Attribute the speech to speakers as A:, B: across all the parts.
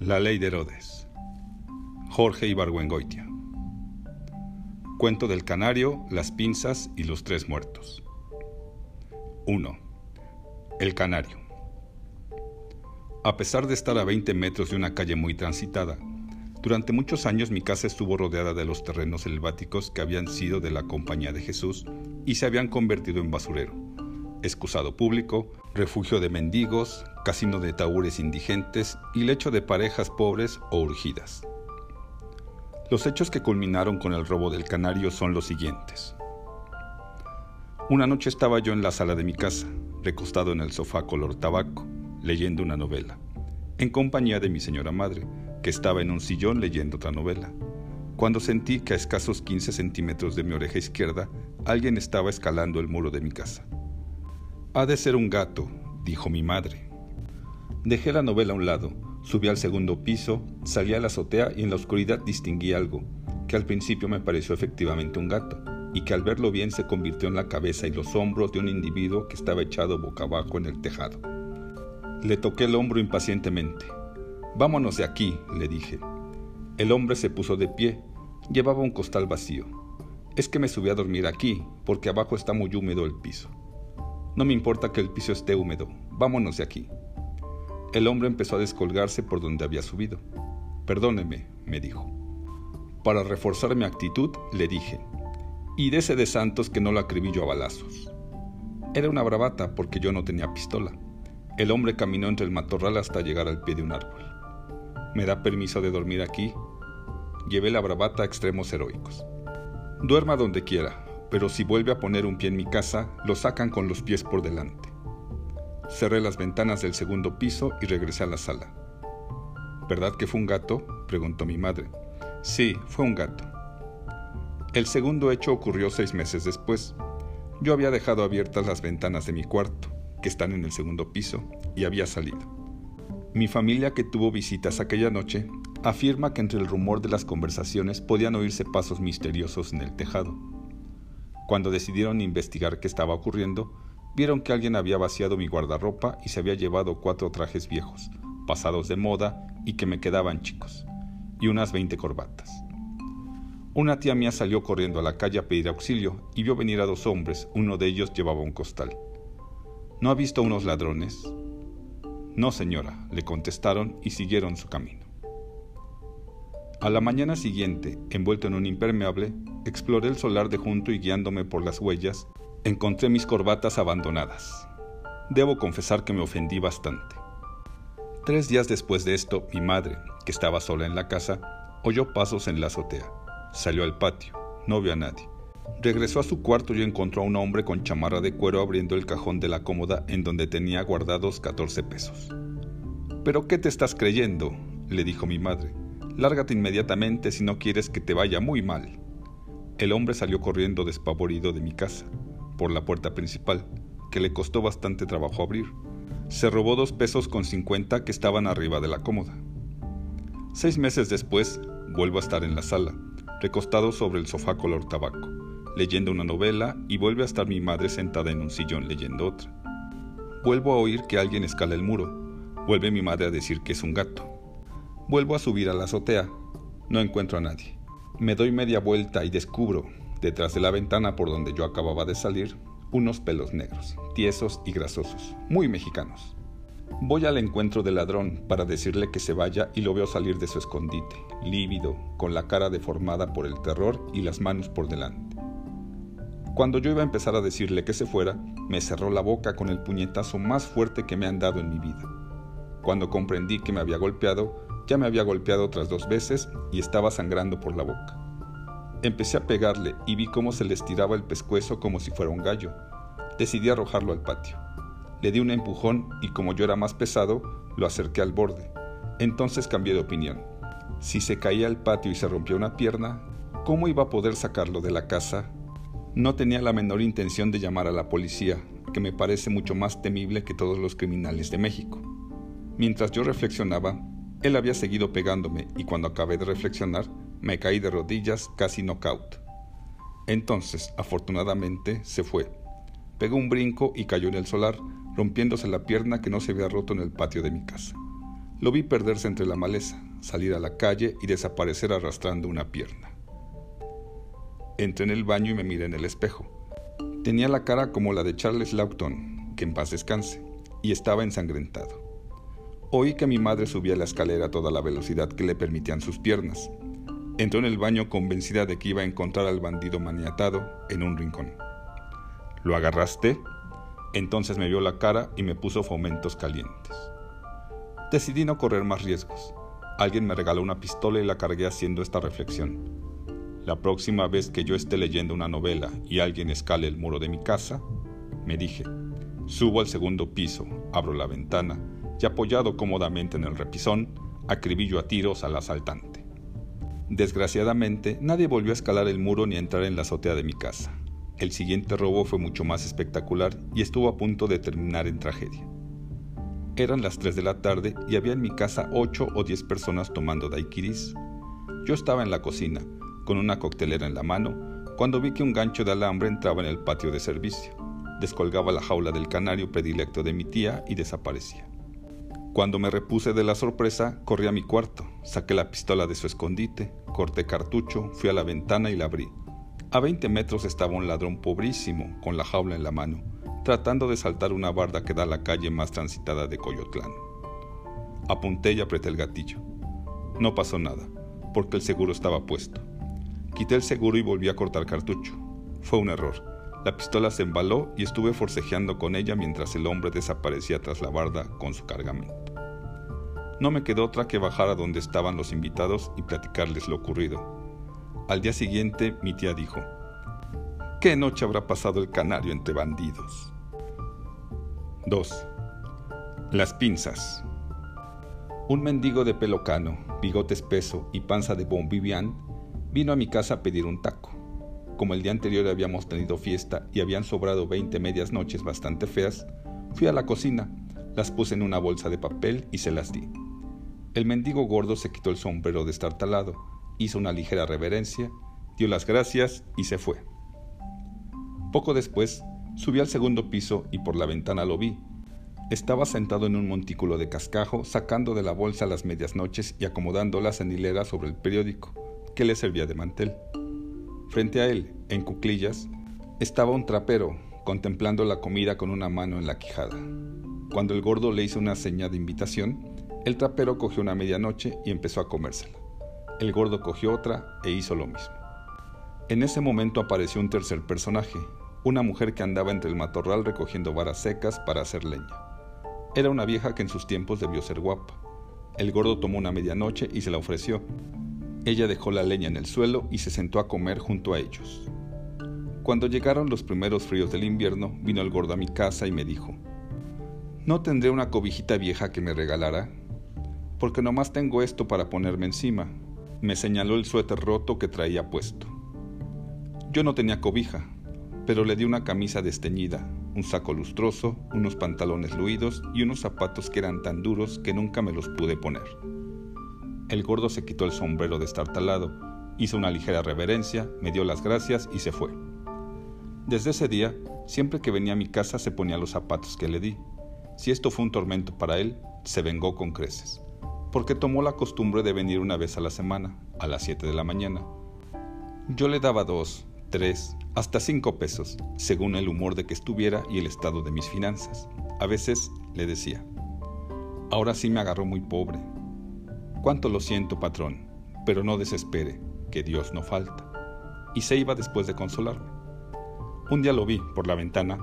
A: La ley de Herodes. Jorge Ibargüengoitia. Cuento del canario, las pinzas y los tres muertos. 1. El canario. A pesar de estar a 20 metros de una calle muy transitada, durante muchos años mi casa estuvo rodeada de los terrenos selváticos que habían sido de la Compañía de Jesús y se habían convertido en basurero, excusado público, refugio de mendigos, casino de taúres indigentes y lecho de parejas pobres o urgidas. Los hechos que culminaron con el robo del canario son los siguientes. Una noche estaba yo en la sala de mi casa, recostado en el sofá color tabaco, leyendo una novela, en compañía de mi señora madre, que estaba en un sillón leyendo otra novela, cuando sentí que a escasos 15 centímetros de mi oreja izquierda alguien estaba escalando el muro de mi casa. Ha de ser un gato, dijo mi madre. Dejé la novela a un lado, subí al segundo piso, salí a la azotea y en la oscuridad distinguí algo, que al principio me pareció efectivamente un gato, y que al verlo bien se convirtió en la cabeza y los hombros de un individuo que estaba echado boca abajo en el tejado. Le toqué el hombro impacientemente. Vámonos de aquí, le dije. El hombre se puso de pie. Llevaba un costal vacío. Es que me subí a dormir aquí, porque abajo está muy húmedo el piso. No me importa que el piso esté húmedo. Vámonos de aquí. El hombre empezó a descolgarse por donde había subido. Perdóneme, me dijo. Para reforzar mi actitud, le dije, y dese de Santos que no lo acribillo a balazos. Era una bravata porque yo no tenía pistola. El hombre caminó entre el matorral hasta llegar al pie de un árbol. ¿Me da permiso de dormir aquí? Llevé la bravata a extremos heroicos. Duerma donde quiera, pero si vuelve a poner un pie en mi casa, lo sacan con los pies por delante. Cerré las ventanas del segundo piso y regresé a la sala. ¿Verdad que fue un gato? preguntó mi madre. Sí, fue un gato. El segundo hecho ocurrió seis meses después. Yo había dejado abiertas las ventanas de mi cuarto, que están en el segundo piso, y había salido. Mi familia que tuvo visitas aquella noche afirma que entre el rumor de las conversaciones podían oírse pasos misteriosos en el tejado. Cuando decidieron investigar qué estaba ocurriendo, vieron que alguien había vaciado mi guardarropa y se había llevado cuatro trajes viejos, pasados de moda y que me quedaban chicos, y unas veinte corbatas. Una tía mía salió corriendo a la calle a pedir auxilio y vio venir a dos hombres, uno de ellos llevaba un costal. ¿No ha visto unos ladrones? No, señora, le contestaron y siguieron su camino. A la mañana siguiente, envuelto en un impermeable, exploré el solar de junto y guiándome por las huellas, encontré mis corbatas abandonadas. Debo confesar que me ofendí bastante. Tres días después de esto, mi madre, que estaba sola en la casa, oyó pasos en la azotea. Salió al patio. No vio a nadie. Regresó a su cuarto y encontró a un hombre con chamarra de cuero abriendo el cajón de la cómoda en donde tenía guardados 14 pesos. ¿Pero qué te estás creyendo? le dijo mi madre. Lárgate inmediatamente si no quieres que te vaya muy mal. El hombre salió corriendo despavorido de mi casa por la puerta principal, que le costó bastante trabajo abrir. Se robó dos pesos con cincuenta que estaban arriba de la cómoda. Seis meses después, vuelvo a estar en la sala, recostado sobre el sofá color tabaco, leyendo una novela y vuelve a estar mi madre sentada en un sillón leyendo otra. Vuelvo a oír que alguien escala el muro. Vuelve mi madre a decir que es un gato. Vuelvo a subir a la azotea. No encuentro a nadie. Me doy media vuelta y descubro, detrás de la ventana por donde yo acababa de salir, unos pelos negros, tiesos y grasosos, muy mexicanos. Voy al encuentro del ladrón para decirle que se vaya y lo veo salir de su escondite, lívido, con la cara deformada por el terror y las manos por delante. Cuando yo iba a empezar a decirle que se fuera, me cerró la boca con el puñetazo más fuerte que me han dado en mi vida. Cuando comprendí que me había golpeado, ya me había golpeado otras dos veces y estaba sangrando por la boca. Empecé a pegarle y vi cómo se le estiraba el pescuezo como si fuera un gallo. Decidí arrojarlo al patio. Le di un empujón y como yo era más pesado, lo acerqué al borde. Entonces cambié de opinión. Si se caía al patio y se rompió una pierna, ¿cómo iba a poder sacarlo de la casa? No tenía la menor intención de llamar a la policía, que me parece mucho más temible que todos los criminales de México. Mientras yo reflexionaba, él había seguido pegándome y cuando acabé de reflexionar, me caí de rodillas casi knockout. Entonces, afortunadamente, se fue. Pegó un brinco y cayó en el solar, rompiéndose la pierna que no se había roto en el patio de mi casa. Lo vi perderse entre la maleza, salir a la calle y desaparecer arrastrando una pierna. Entré en el baño y me miré en el espejo. Tenía la cara como la de Charles Lawton, que en paz descanse, y estaba ensangrentado. Oí que mi madre subía la escalera a toda la velocidad que le permitían sus piernas. Entró en el baño convencida de que iba a encontrar al bandido maniatado en un rincón. ¿Lo agarraste? Entonces me vio la cara y me puso fomentos calientes. Decidí no correr más riesgos. Alguien me regaló una pistola y la cargué haciendo esta reflexión. La próxima vez que yo esté leyendo una novela y alguien escale el muro de mi casa, me dije, subo al segundo piso, abro la ventana y apoyado cómodamente en el repisón, acribillo a tiros al asaltante. Desgraciadamente, nadie volvió a escalar el muro ni a entrar en la azotea de mi casa. El siguiente robo fue mucho más espectacular y estuvo a punto de terminar en tragedia. Eran las 3 de la tarde y había en mi casa 8 o 10 personas tomando daiquiris. Yo estaba en la cocina, con una coctelera en la mano cuando vi que un gancho de alambre entraba en el patio de servicio, descolgaba la jaula del canario predilecto de mi tía y desaparecía. Cuando me repuse de la sorpresa, corrí a mi cuarto, saqué la pistola de su escondite, corté cartucho, fui a la ventana y la abrí. A 20 metros estaba un ladrón pobrísimo, con la jaula en la mano, tratando de saltar una barda que da a la calle más transitada de Coyotlán. Apunté y apreté el gatillo. No pasó nada, porque el seguro estaba puesto. Quité el seguro y volví a cortar cartucho. Fue un error. La pistola se embaló y estuve forcejeando con ella mientras el hombre desaparecía tras la barda con su cargamento. No me quedó otra que bajar a donde estaban los invitados y platicarles lo ocurrido. Al día siguiente mi tía dijo, ¿qué noche habrá pasado el canario entre bandidos? 2. Las pinzas. Un mendigo de pelo cano, bigote espeso y panza de bon vivant Vino a mi casa a pedir un taco. Como el día anterior habíamos tenido fiesta y habían sobrado 20 medias noches bastante feas, fui a la cocina, las puse en una bolsa de papel y se las di. El mendigo gordo se quitó el sombrero de estar talado, hizo una ligera reverencia, dio las gracias y se fue. Poco después, subí al segundo piso y por la ventana lo vi. Estaba sentado en un montículo de cascajo, sacando de la bolsa las medias noches y acomodándolas en hilera sobre el periódico que le servía de mantel. Frente a él, en cuclillas, estaba un trapero, contemplando la comida con una mano en la quijada. Cuando el gordo le hizo una seña de invitación, el trapero cogió una medianoche y empezó a comérsela. El gordo cogió otra e hizo lo mismo. En ese momento apareció un tercer personaje, una mujer que andaba entre el matorral recogiendo varas secas para hacer leña. Era una vieja que en sus tiempos debió ser guapa. El gordo tomó una medianoche y se la ofreció, ella dejó la leña en el suelo y se sentó a comer junto a ellos. Cuando llegaron los primeros fríos del invierno, vino el gordo a mi casa y me dijo, ¿no tendré una cobijita vieja que me regalara? Porque nomás tengo esto para ponerme encima. Me señaló el suéter roto que traía puesto. Yo no tenía cobija, pero le di una camisa desteñida, un saco lustroso, unos pantalones luidos y unos zapatos que eran tan duros que nunca me los pude poner. El gordo se quitó el sombrero de estar talado, hizo una ligera reverencia, me dio las gracias y se fue. Desde ese día, siempre que venía a mi casa se ponía los zapatos que le di. Si esto fue un tormento para él, se vengó con creces, porque tomó la costumbre de venir una vez a la semana, a las 7 de la mañana. Yo le daba dos, tres, hasta cinco pesos, según el humor de que estuviera y el estado de mis finanzas. A veces le decía, ahora sí me agarró muy pobre, Cuánto lo siento, patrón, pero no desespere, que Dios no falta. Y se iba después de consolarme. Un día lo vi, por la ventana,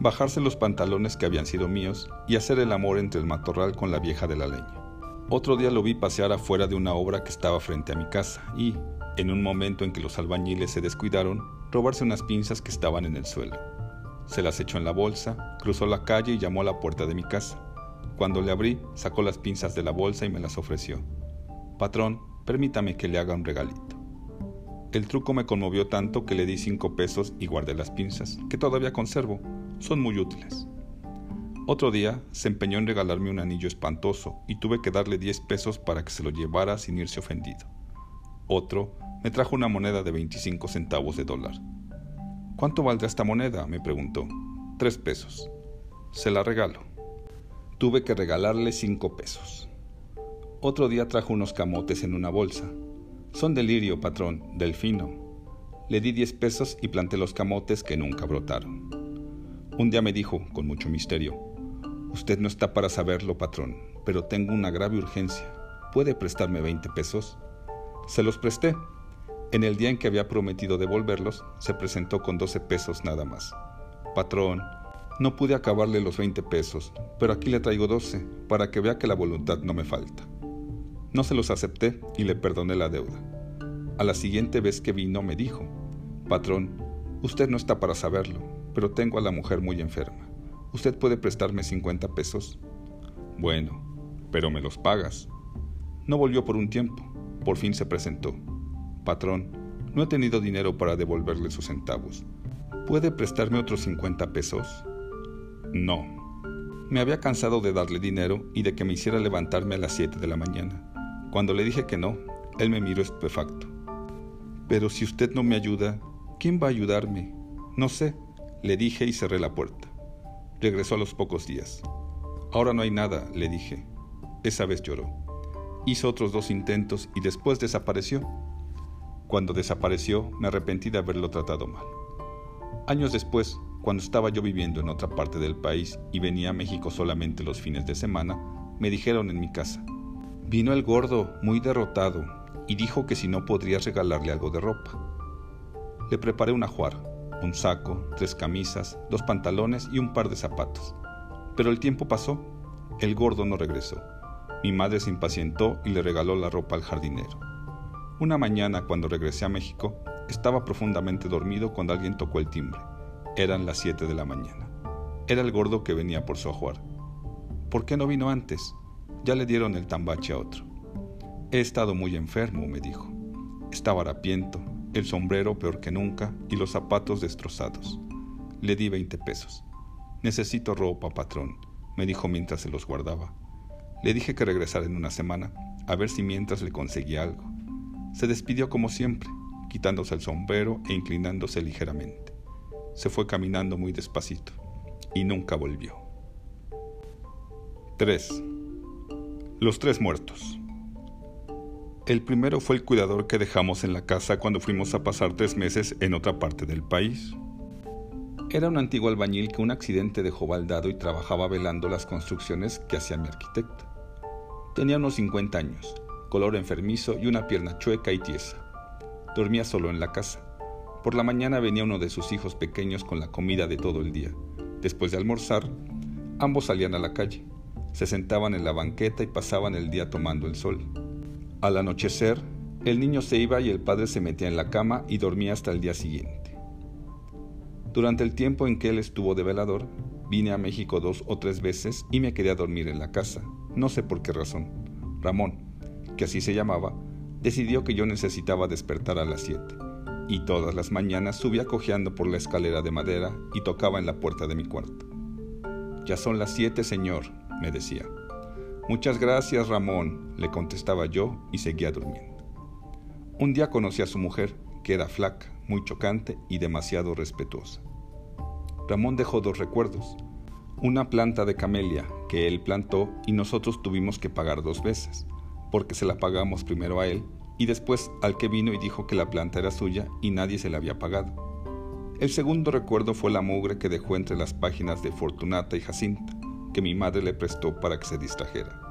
A: bajarse los pantalones que habían sido míos y hacer el amor entre el matorral con la vieja de la leña. Otro día lo vi pasear afuera de una obra que estaba frente a mi casa y, en un momento en que los albañiles se descuidaron, robarse unas pinzas que estaban en el suelo. Se las echó en la bolsa, cruzó la calle y llamó a la puerta de mi casa. Cuando le abrí, sacó las pinzas de la bolsa y me las ofreció. Patrón, permítame que le haga un regalito. El truco me conmovió tanto que le di cinco pesos y guardé las pinzas, que todavía conservo. Son muy útiles. Otro día se empeñó en regalarme un anillo espantoso y tuve que darle diez pesos para que se lo llevara sin irse ofendido. Otro me trajo una moneda de 25 centavos de dólar. ¿Cuánto valdrá esta moneda? me preguntó. Tres pesos. Se la regalo. Tuve que regalarle cinco pesos. Otro día trajo unos camotes en una bolsa. Son delirio, patrón, delfino. Le di diez pesos y planté los camotes que nunca brotaron. Un día me dijo, con mucho misterio, Usted no está para saberlo, patrón, pero tengo una grave urgencia. ¿Puede prestarme 20 pesos? Se los presté. En el día en que había prometido devolverlos, se presentó con 12 pesos nada más. Patrón, no pude acabarle los 20 pesos, pero aquí le traigo 12 para que vea que la voluntad no me falta. No se los acepté y le perdoné la deuda. A la siguiente vez que vino me dijo, Patrón, usted no está para saberlo, pero tengo a la mujer muy enferma. ¿Usted puede prestarme 50 pesos? Bueno, pero me los pagas. No volvió por un tiempo. Por fin se presentó. Patrón, no he tenido dinero para devolverle sus centavos. ¿Puede prestarme otros 50 pesos? No. Me había cansado de darle dinero y de que me hiciera levantarme a las 7 de la mañana. Cuando le dije que no, él me miró estupefacto. Pero si usted no me ayuda, ¿quién va a ayudarme? No sé, le dije y cerré la puerta. Regresó a los pocos días. Ahora no hay nada, le dije. Esa vez lloró. Hizo otros dos intentos y después desapareció. Cuando desapareció, me arrepentí de haberlo tratado mal. Años después, cuando estaba yo viviendo en otra parte del país y venía a México solamente los fines de semana, me dijeron en mi casa, vino el gordo muy derrotado y dijo que si no podría regalarle algo de ropa. Le preparé un ajuar, un saco, tres camisas, dos pantalones y un par de zapatos. Pero el tiempo pasó, el gordo no regresó. Mi madre se impacientó y le regaló la ropa al jardinero. Una mañana, cuando regresé a México, estaba profundamente dormido cuando alguien tocó el timbre. Eran las siete de la mañana. Era el gordo que venía por su ajuar. ¿Por qué no vino antes? Ya le dieron el tambache a otro. He estado muy enfermo, me dijo. Estaba harapiento, el sombrero peor que nunca y los zapatos destrozados. Le di 20 pesos. Necesito ropa, patrón, me dijo mientras se los guardaba. Le dije que regresara en una semana, a ver si mientras le conseguía algo. Se despidió como siempre, quitándose el sombrero e inclinándose ligeramente. Se fue caminando muy despacito y nunca volvió. 3. Los tres muertos. El primero fue el cuidador que dejamos en la casa cuando fuimos a pasar tres meses en otra parte del país. Era un antiguo albañil que un accidente dejó baldado y trabajaba velando las construcciones que hacía mi arquitecto. Tenía unos 50 años, color enfermizo y una pierna chueca y tiesa. Dormía solo en la casa. Por la mañana venía uno de sus hijos pequeños con la comida de todo el día. Después de almorzar, ambos salían a la calle. Se sentaban en la banqueta y pasaban el día tomando el sol. Al anochecer, el niño se iba y el padre se metía en la cama y dormía hasta el día siguiente. Durante el tiempo en que él estuvo de velador, vine a México dos o tres veces y me quedé a dormir en la casa, no sé por qué razón. Ramón, que así se llamaba, decidió que yo necesitaba despertar a las siete, y todas las mañanas subía cojeando por la escalera de madera y tocaba en la puerta de mi cuarto. Ya son las siete, señor, me decía. Muchas gracias, Ramón, le contestaba yo y seguía durmiendo. Un día conocí a su mujer, que era flaca, muy chocante y demasiado respetuosa. Ramón dejó dos recuerdos. Una planta de camelia que él plantó y nosotros tuvimos que pagar dos veces, porque se la pagamos primero a él y después al que vino y dijo que la planta era suya y nadie se la había pagado. El segundo recuerdo fue la mugre que dejó entre las páginas de Fortunata y Jacinta, que mi madre le prestó para que se distrajera.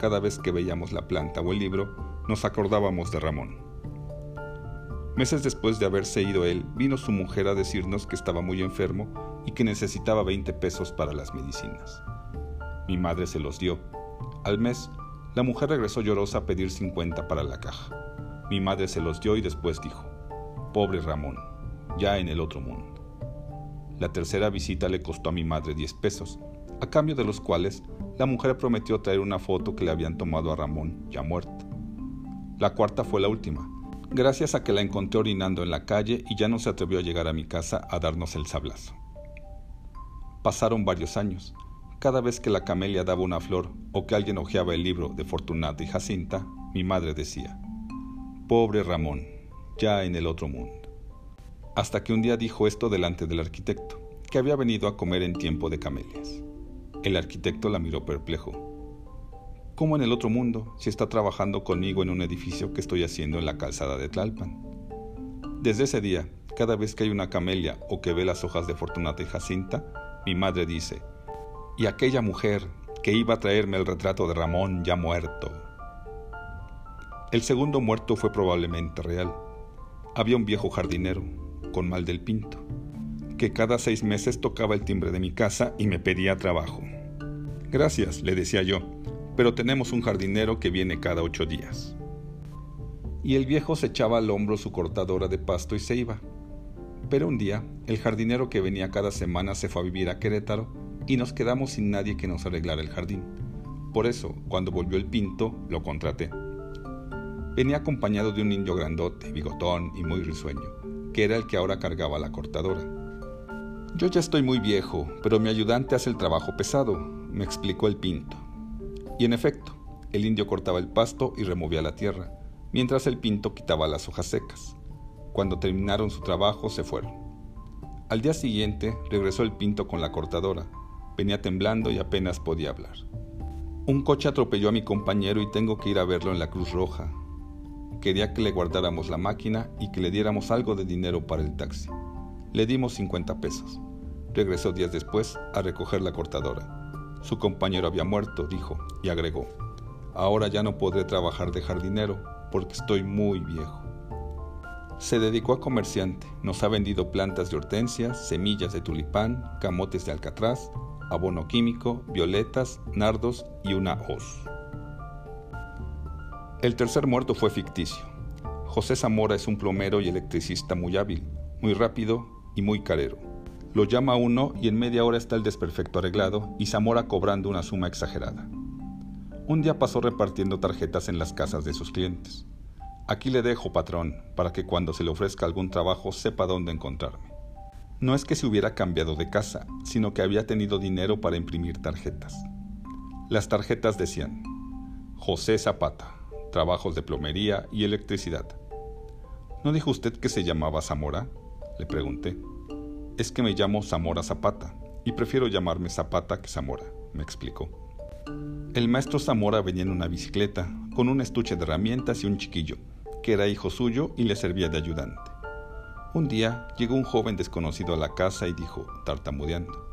A: Cada vez que veíamos la planta o el libro, nos acordábamos de Ramón. Meses después de haberse ido él, vino su mujer a decirnos que estaba muy enfermo y que necesitaba 20 pesos para las medicinas. Mi madre se los dio. Al mes, la mujer regresó llorosa a pedir 50 para la caja. Mi madre se los dio y después dijo, pobre Ramón, ya en el otro mundo. La tercera visita le costó a mi madre 10 pesos a cambio de los cuales la mujer prometió traer una foto que le habían tomado a Ramón, ya muerto. La cuarta fue la última, gracias a que la encontré orinando en la calle y ya no se atrevió a llegar a mi casa a darnos el sablazo. Pasaron varios años. Cada vez que la camelia daba una flor o que alguien hojeaba el libro de Fortunata y Jacinta, mi madre decía, Pobre Ramón, ya en el otro mundo. Hasta que un día dijo esto delante del arquitecto, que había venido a comer en tiempo de camelias. El arquitecto la miró perplejo. como en el otro mundo si está trabajando conmigo en un edificio que estoy haciendo en la calzada de Tlalpan. Desde ese día, cada vez que hay una camelia o que ve las hojas de Fortunata y Jacinta, mi madre dice, y aquella mujer que iba a traerme el retrato de Ramón ya muerto. El segundo muerto fue probablemente real. Había un viejo jardinero, con mal del pinto, que cada seis meses tocaba el timbre de mi casa y me pedía trabajo. Gracias, le decía yo, pero tenemos un jardinero que viene cada ocho días. Y el viejo se echaba al hombro su cortadora de pasto y se iba. Pero un día, el jardinero que venía cada semana se fue a vivir a Querétaro y nos quedamos sin nadie que nos arreglara el jardín. Por eso, cuando volvió el pinto, lo contraté. Venía acompañado de un indio grandote, bigotón y muy risueño, que era el que ahora cargaba la cortadora. Yo ya estoy muy viejo, pero mi ayudante hace el trabajo pesado, me explicó el pinto. Y en efecto, el indio cortaba el pasto y removía la tierra, mientras el pinto quitaba las hojas secas. Cuando terminaron su trabajo se fueron. Al día siguiente regresó el pinto con la cortadora. Venía temblando y apenas podía hablar. Un coche atropelló a mi compañero y tengo que ir a verlo en la Cruz Roja. Quería que le guardáramos la máquina y que le diéramos algo de dinero para el taxi. Le dimos 50 pesos. Regresó días después a recoger la cortadora. Su compañero había muerto, dijo, y agregó, ahora ya no podré trabajar de jardinero porque estoy muy viejo. Se dedicó a comerciante, nos ha vendido plantas de hortensias, semillas de tulipán, camotes de alcatraz, abono químico, violetas, nardos y una hoz. El tercer muerto fue ficticio. José Zamora es un plomero y electricista muy hábil, muy rápido y muy carero. Lo llama uno y en media hora está el desperfecto arreglado y Zamora cobrando una suma exagerada. Un día pasó repartiendo tarjetas en las casas de sus clientes. Aquí le dejo, patrón, para que cuando se le ofrezca algún trabajo sepa dónde encontrarme. No es que se hubiera cambiado de casa, sino que había tenido dinero para imprimir tarjetas. Las tarjetas decían, José Zapata, trabajos de plomería y electricidad. ¿No dijo usted que se llamaba Zamora? Le pregunté. Es que me llamo Zamora Zapata y prefiero llamarme Zapata que Zamora, me explicó. El maestro Zamora venía en una bicicleta, con un estuche de herramientas y un chiquillo, que era hijo suyo y le servía de ayudante. Un día llegó un joven desconocido a la casa y dijo, tartamudeando,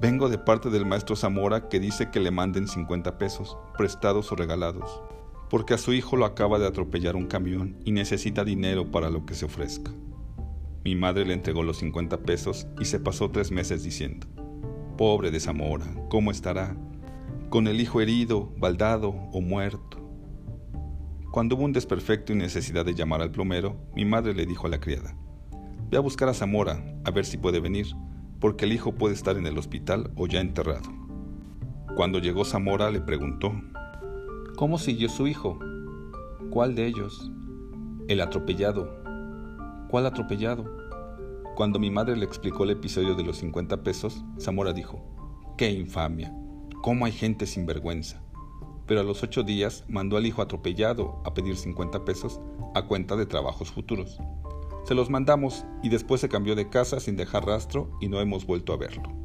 A: Vengo de parte del maestro Zamora que dice que le manden 50 pesos, prestados o regalados, porque a su hijo lo acaba de atropellar un camión y necesita dinero para lo que se ofrezca. Mi madre le entregó los 50 pesos y se pasó tres meses diciendo, Pobre de Zamora, ¿cómo estará? con el hijo herido, baldado o muerto. Cuando hubo un desperfecto y necesidad de llamar al plomero, mi madre le dijo a la criada, Ve a buscar a Zamora, a ver si puede venir, porque el hijo puede estar en el hospital o ya enterrado. Cuando llegó Zamora le preguntó, ¿Cómo siguió su hijo? ¿Cuál de ellos? El atropellado. ¿Cuál atropellado? Cuando mi madre le explicó el episodio de los 50 pesos, Zamora dijo, ¡Qué infamia! cómo hay gente sin vergüenza. Pero a los ocho días mandó al hijo atropellado a pedir 50 pesos a cuenta de trabajos futuros. Se los mandamos y después se cambió de casa sin dejar rastro y no hemos vuelto a verlo.